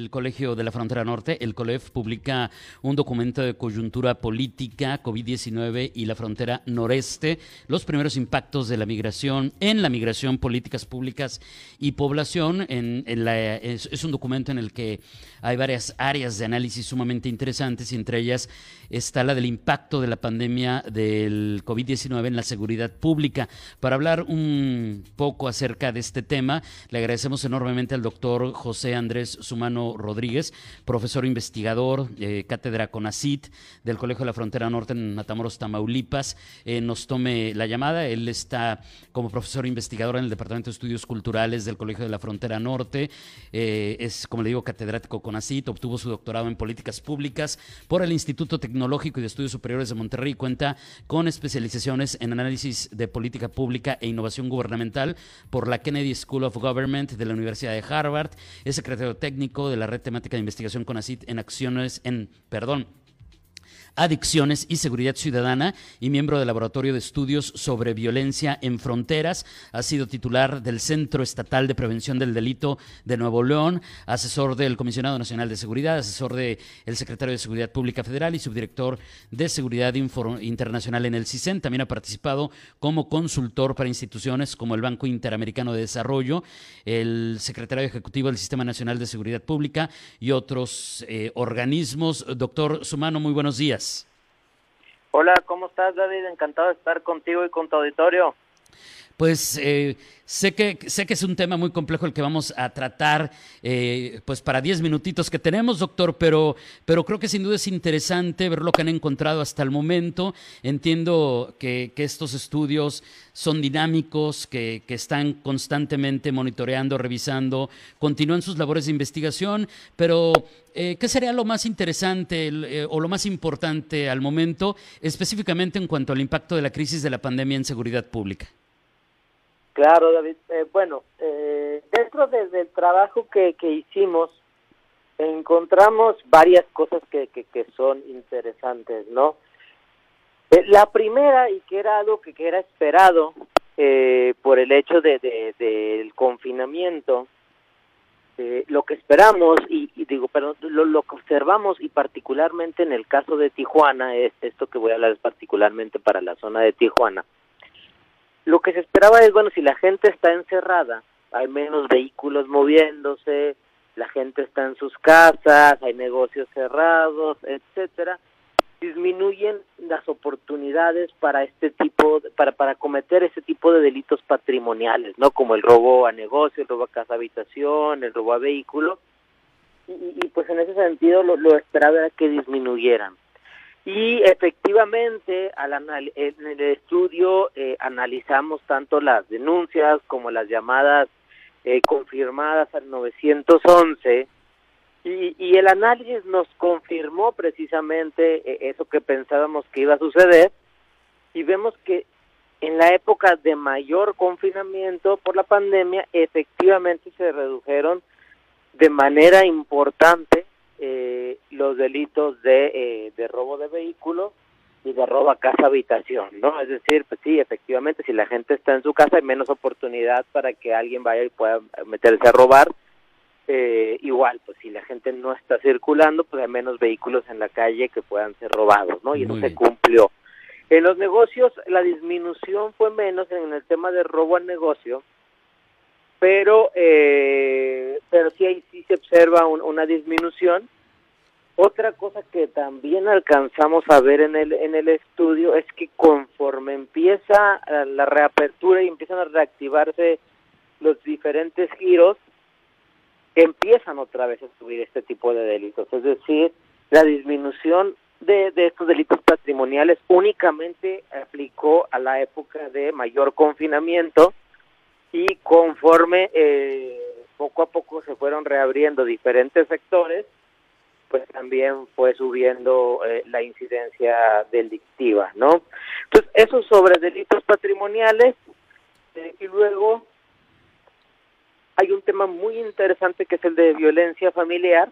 El Colegio de la Frontera Norte, el COLEF, publica un documento de coyuntura política, COVID-19 y la frontera noreste, los primeros impactos de la migración en la migración, políticas públicas y población. Es, un documento en el que hay varias áreas de análisis sumamente interesantes y entre ellas está la del impacto de la pandemia del COVID-19 en la seguridad pública. Para hablar un poco acerca de este tema, le agradecemos enormemente al doctor José Andrés Sumano Rodríguez, profesor investigador, eh, cátedra CONACIT del Colegio de la Frontera Norte en Matamoros, Tamaulipas, eh, nos tome la llamada. Él está como profesor investigador en el Departamento de Estudios Culturales del Colegio de la Frontera Norte. Eh, es, como le digo, catedrático CONACIT, obtuvo su doctorado en políticas públicas por el Instituto Tecnológico y de Estudios Superiores de Monterrey. Cuenta con especializaciones en análisis de política pública e innovación gubernamental por la Kennedy School of Government de la Universidad de Harvard. Es secretario técnico de Red Temática de Investigación CONACIT en acciones en, perdón, Adicciones y Seguridad Ciudadana y miembro del Laboratorio de Estudios sobre Violencia en Fronteras. Ha sido titular del Centro Estatal de Prevención del Delito de Nuevo León, asesor del Comisionado Nacional de Seguridad, asesor del Secretario de Seguridad Pública Federal y subdirector de Seguridad Internacional en el CISEN. También ha participado como consultor para instituciones como el Banco Interamericano de Desarrollo, el secretario ejecutivo del Sistema Nacional de Seguridad Pública y otros eh, organismos. Doctor Sumano, muy buenos días. Hola, ¿cómo estás, David? Encantado de estar contigo y con tu auditorio. Pues eh, sé, que, sé que es un tema muy complejo el que vamos a tratar eh, pues para 10 minutitos que tenemos, doctor, pero, pero creo que sin duda es interesante ver lo que han encontrado hasta el momento. Entiendo que, estos estudios son dinámicos, que, que, están constantemente monitoreando, revisando, continúan sus labores de investigación, pero eh, ¿qué sería lo más interesante o lo más importante al momento, específicamente en cuanto al impacto de la crisis de la pandemia en seguridad pública? Claro, David. Eh, bueno, eh, dentro del trabajo que, que hicimos, encontramos varias cosas que, que, que son interesantes, ¿no? Eh, la primera, y que era algo que, era esperado eh, por el hecho de, de, del confinamiento, eh, lo que esperamos, y, y digo, pero lo, lo, que observamos, y particularmente en el caso de Tijuana, es esto que voy a hablar es particularmente para la zona de Tijuana, lo que se esperaba es, bueno, si la gente está encerrada, hay menos vehículos moviéndose, la gente está en sus casas, hay negocios cerrados, etcétera, disminuyen las oportunidades para este tipo, para, para cometer ese tipo de delitos patrimoniales, ¿no? Como el robo a negocio, el robo a casa habitación, el robo a vehículo, y, y pues en ese sentido lo, lo esperaba era que disminuyeran. Y efectivamente, al en el estudio eh, analizamos tanto las denuncias como las llamadas eh, confirmadas al 911 y, y, el análisis nos confirmó precisamente eh, eso que pensábamos que iba a suceder. Y vemos que en la época de mayor confinamiento por la pandemia efectivamente se redujeron de manera importante eh, los delitos de, eh, de robo de vehículo y de robo a casa habitación, ¿no? Es decir, pues sí, efectivamente, si la gente está en su casa hay menos oportunidad para que alguien vaya y pueda meterse a robar. Eh, igual, pues si la gente no está circulando, pues hay menos vehículos en la calle que puedan ser robados, ¿no? Y no se cumplió. En los negocios la disminución fue menos en el tema de robo al negocio, pero eh, pero sí ahí sí se observa un, una disminución. Otra cosa que también alcanzamos a ver en el en el estudio es que conforme empieza la reapertura y empiezan a reactivarse los diferentes giros, empiezan otra vez a subir este tipo de delitos. Es decir, la disminución de, de estos delitos patrimoniales únicamente aplicó a la época de mayor confinamiento y conforme eh, poco a poco se fueron reabriendo diferentes sectores, pues también fue subiendo eh, la incidencia delictiva, ¿no? Entonces, eso sobre delitos patrimoniales eh, y luego hay un tema muy interesante que es el de violencia familiar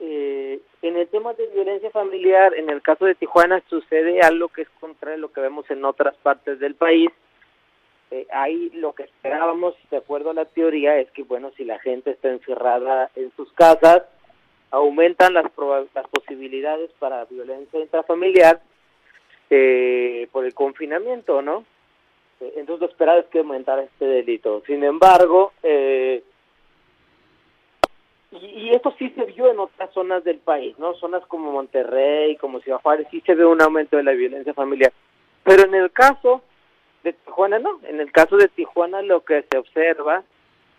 eh, en el tema de violencia familiar, en el caso de Tijuana sucede algo que es contrario a lo que vemos en otras partes del país. Eh, ahí lo que esperábamos, de acuerdo a la teoría, es que, bueno, si la gente está encerrada en sus casas, aumentan las, las posibilidades para violencia intrafamiliar eh, por el confinamiento, ¿no? Eh, entonces lo esperado es que aumentara este delito. Sin embargo, eh, y, esto sí se vio en otras zonas del país, ¿no? Zonas como Monterrey, como Ciudad Juárez, sí se ve un aumento de la violencia familiar. Pero en el caso de Tijuana, no. En el caso de Tijuana lo que se observa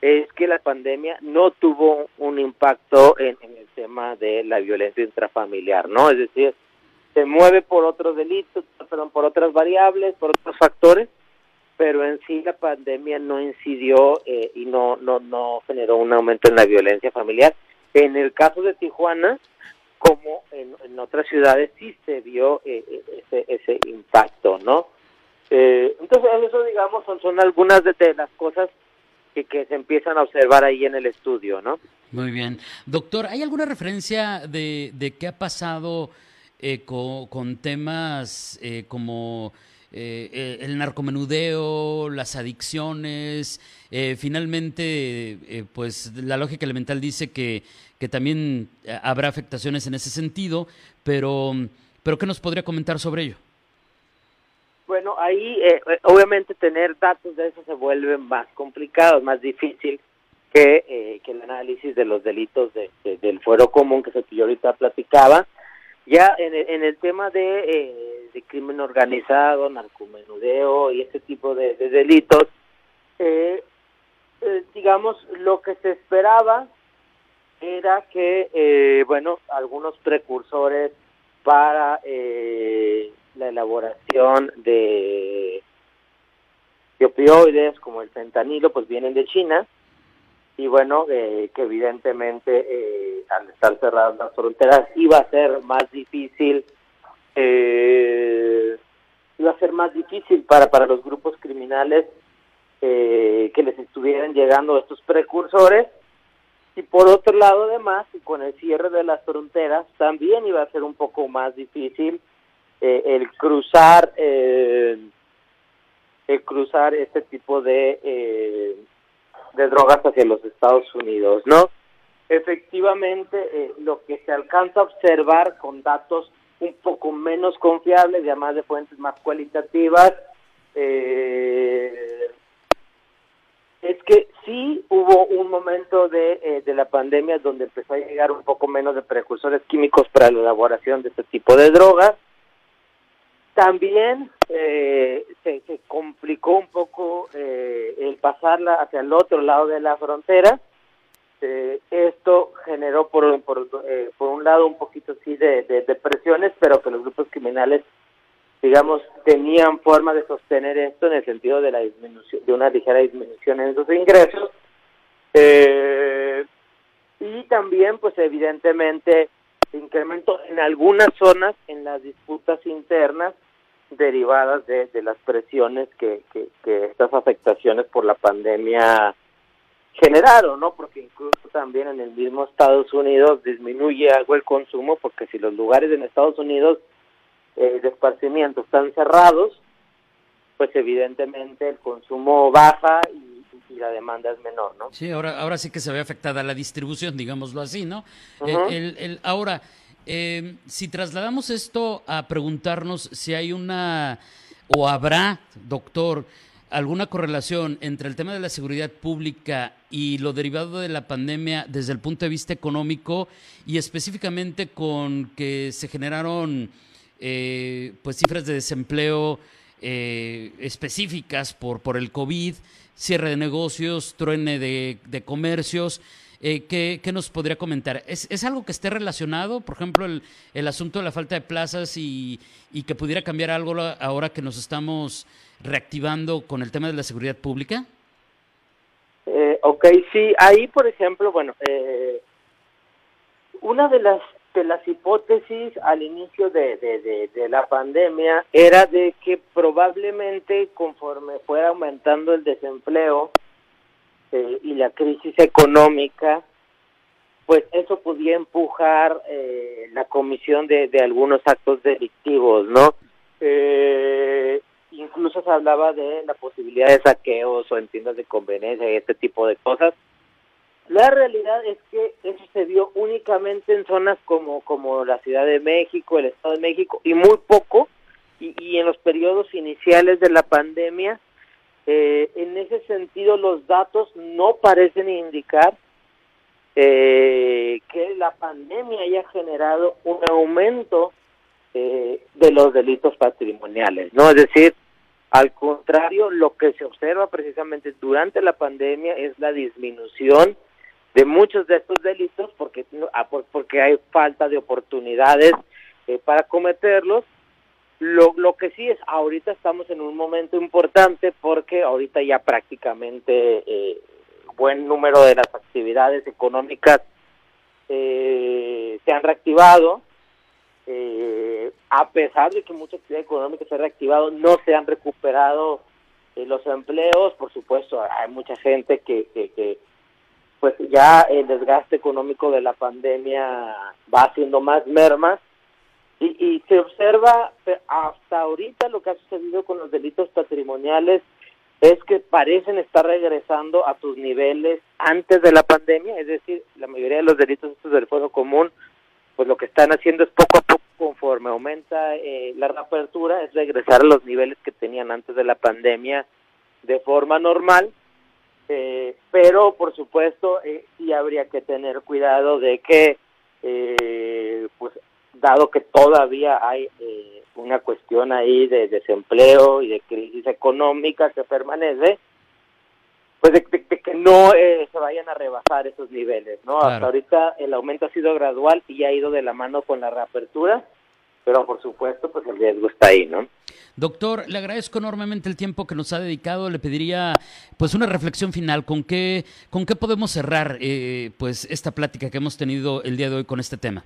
es que la pandemia no tuvo un impacto en, en el tema de la violencia intrafamiliar, ¿no? Es decir, se mueve por otros delitos, perdón, por otras variables, por otros factores, pero en sí la pandemia no incidió eh, y no, no, no generó un aumento en la violencia familiar. En el caso de Tijuana, como en, otras ciudades, sí se vio eh, eh, ese, ese impacto, ¿no? Entonces, eso, digamos, son, son algunas de, las cosas que, que se empiezan a observar ahí en el estudio, ¿no? Muy bien. Doctor, ¿hay alguna referencia de, de qué ha pasado con, con, temas como eh, eh, el narcomenudeo, las adicciones, eh, finalmente, pues la lógica elemental dice que, que también habrá afectaciones en ese sentido, pero, pero ¿qué nos podría comentar sobre ello? Bueno, ahí obviamente tener datos de eso se vuelve más complicado, más difícil que, que el análisis de los delitos del fuero común que se yo ahorita platicaba. Ya en el, en el tema de de crimen organizado, narcomenudeo y ese tipo de, delitos, eh, eh, digamos, lo que se esperaba era que, eh, bueno, algunos precursores para la elaboración de, de, opioides como el fentanilo, pues vienen de China y bueno, que evidentemente al estar cerradas las fronteras iba a ser más difícil eh, iba a ser más difícil para, para los grupos criminales eh, que les estuvieran llegando estos precursores. Y por otro lado, además, con el cierre de las fronteras, también iba a ser un poco más difícil eh, el cruzar eh, el cruzar este tipo de eh, de drogas hacia los Estados Unidos, ¿no? Efectivamente, eh, lo que se alcanza a observar con datos un poco menos confiables y además de fuentes más cualitativas. Eh, es que sí hubo un momento de, de la pandemia donde empezó a llegar un poco menos de precursores químicos para la elaboración de este tipo de drogas. También eh, se, complicó un poco el pasarla hacia el otro lado de la frontera este, esto generó por, por, eh, por, un lado un poquito así de, de, presiones, pero que los grupos criminales, digamos, tenían forma de sostener esto en el sentido de la disminución, de una ligera disminución en sus ingresos. Eh, y también, pues evidentemente, incremento en algunas zonas en las disputas internas derivadas de, de las presiones que, que, que estas afectaciones por la pandemia generaron, ¿no? Porque incluso también en el mismo Estados Unidos disminuye algo el consumo, porque si los lugares en Estados Unidos eh, de esparcimiento están cerrados, pues evidentemente el consumo baja y, la demanda es menor, ¿no? Sí, ahora, ahora sí que se ve afectada la distribución, digámoslo así, ¿no? Eh, el, el, ahora, eh, si trasladamos esto a preguntarnos si hay una, o habrá, doctor, alguna correlación entre el tema de la seguridad pública y lo derivado de la pandemia desde el punto de vista económico y específicamente con que se generaron eh, pues cifras de desempleo eh, específicas por, por el COVID, cierre de negocios, truene de, de comercios. Eh, ¿qué, ¿qué, nos podría comentar? ¿Es, ¿Es, algo que esté relacionado, por ejemplo, el, el asunto de la falta de plazas y, y, que pudiera cambiar algo ahora que nos estamos reactivando con el tema de la seguridad pública? Eh, ok, sí, ahí, por ejemplo, bueno, eh, una de las de las hipótesis al inicio de, de, de, la pandemia era de que probablemente conforme fuera aumentando el desempleo, eh, y la crisis económica, pues eso podía empujar eh, la comisión de, de, algunos actos delictivos, ¿no? Eh, incluso se hablaba de la posibilidad de saqueos o en tiendas de conveniencia y este tipo de cosas. La realidad es que eso se vio únicamente en zonas como, como la Ciudad de México, el Estado de México y muy poco, y, y en los periodos iniciales de la pandemia, eh, en ese sentido los datos no parecen indicar eh, que la pandemia haya generado un aumento eh, de los delitos patrimoniales, ¿no? Es decir, al contrario, lo que se observa precisamente durante la pandemia es la disminución de muchos de estos delitos porque ah, porque hay falta de oportunidades eh, para cometerlos. Lo, lo que sí es, ahorita estamos en un momento importante porque ahorita ya prácticamente eh, buen número de las actividades económicas eh, se han reactivado. Eh, a pesar de que mucha actividad económica se ha reactivado, no se han recuperado eh, los empleos. Por supuesto, hay mucha gente que, que, que, pues ya el desgaste económico de la pandemia va haciendo más mermas. Y, y se observa hasta ahorita lo que ha sucedido con los delitos patrimoniales es que parecen estar regresando a sus niveles antes de la pandemia, es decir, la mayoría de los delitos estos del fuego común, pues lo que están haciendo es poco a poco, conforme aumenta eh, la reapertura, es regresar a los niveles que tenían antes de la pandemia de forma normal, eh, pero por supuesto eh, sí habría que tener cuidado de que, eh, pues dado que todavía hay eh, una cuestión ahí de desempleo y de crisis económica que permanece, pues de, de, de que no eh, se vayan a rebasar esos niveles, ¿no? Claro. Hasta ahorita el aumento ha sido gradual y ha ido de la mano con la reapertura, pero por supuesto, pues el riesgo está ahí, ¿no? Doctor, le agradezco enormemente el tiempo que nos ha dedicado. Le pediría, pues, una reflexión final. ¿Con qué, con qué podemos cerrar, eh, pues, esta plática que hemos tenido el día de hoy con este tema?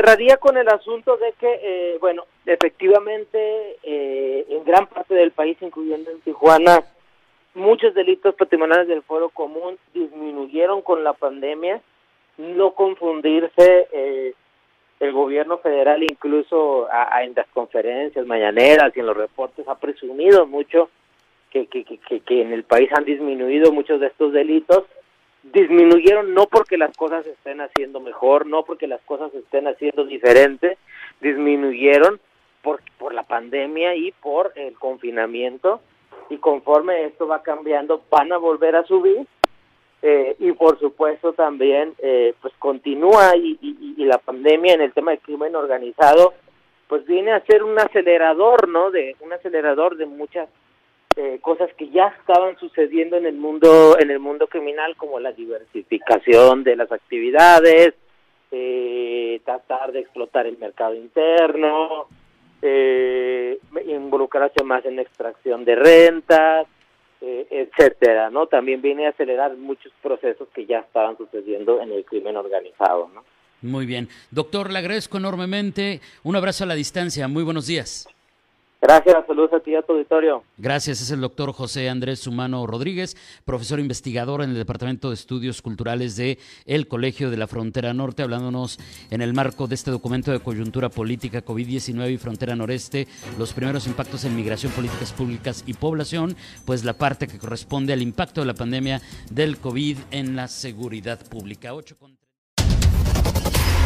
Cerraría con el asunto de que, eh, bueno, efectivamente, eh, en gran parte del país, incluyendo en Tijuana, muchos delitos patrimoniales del foro común disminuyeron con la pandemia. No confundirse, eh, el gobierno federal incluso a, en las conferencias mañaneras y en los reportes ha presumido mucho que, que, que en el país han disminuido muchos de estos delitos disminuyeron no porque las cosas estén haciendo mejor, no porque las cosas estén haciendo diferentes, disminuyeron por, por la pandemia y por el confinamiento y conforme esto va cambiando van a volver a subir eh, y por supuesto también eh, pues continúa y, y, y la pandemia en el tema del crimen organizado pues viene a ser un acelerador, ¿no? De un acelerador de muchas eh, cosas que ya estaban sucediendo en el mundo en el mundo criminal como la diversificación de las actividades eh, tratar de explotar el mercado interno eh, involucrarse más en extracción de rentas eh, etcétera no también viene a acelerar muchos procesos que ya estaban sucediendo en el crimen organizado no muy bien. Doctor le agradezco enormemente. Un abrazo a la distancia. Muy buenos días Gracias, saludos a ti y a tu auditorio. Gracias, es el doctor José Andrés Humano Rodríguez, profesor investigador en el Departamento de Estudios Culturales de el Colegio de la Frontera Norte, hablándonos en el marco de este documento de coyuntura política COVID-19 y Frontera Noreste, los primeros impactos en migración, políticas públicas y población, pues la parte que corresponde al impacto de la pandemia del COVID en la seguridad pública. 8 con...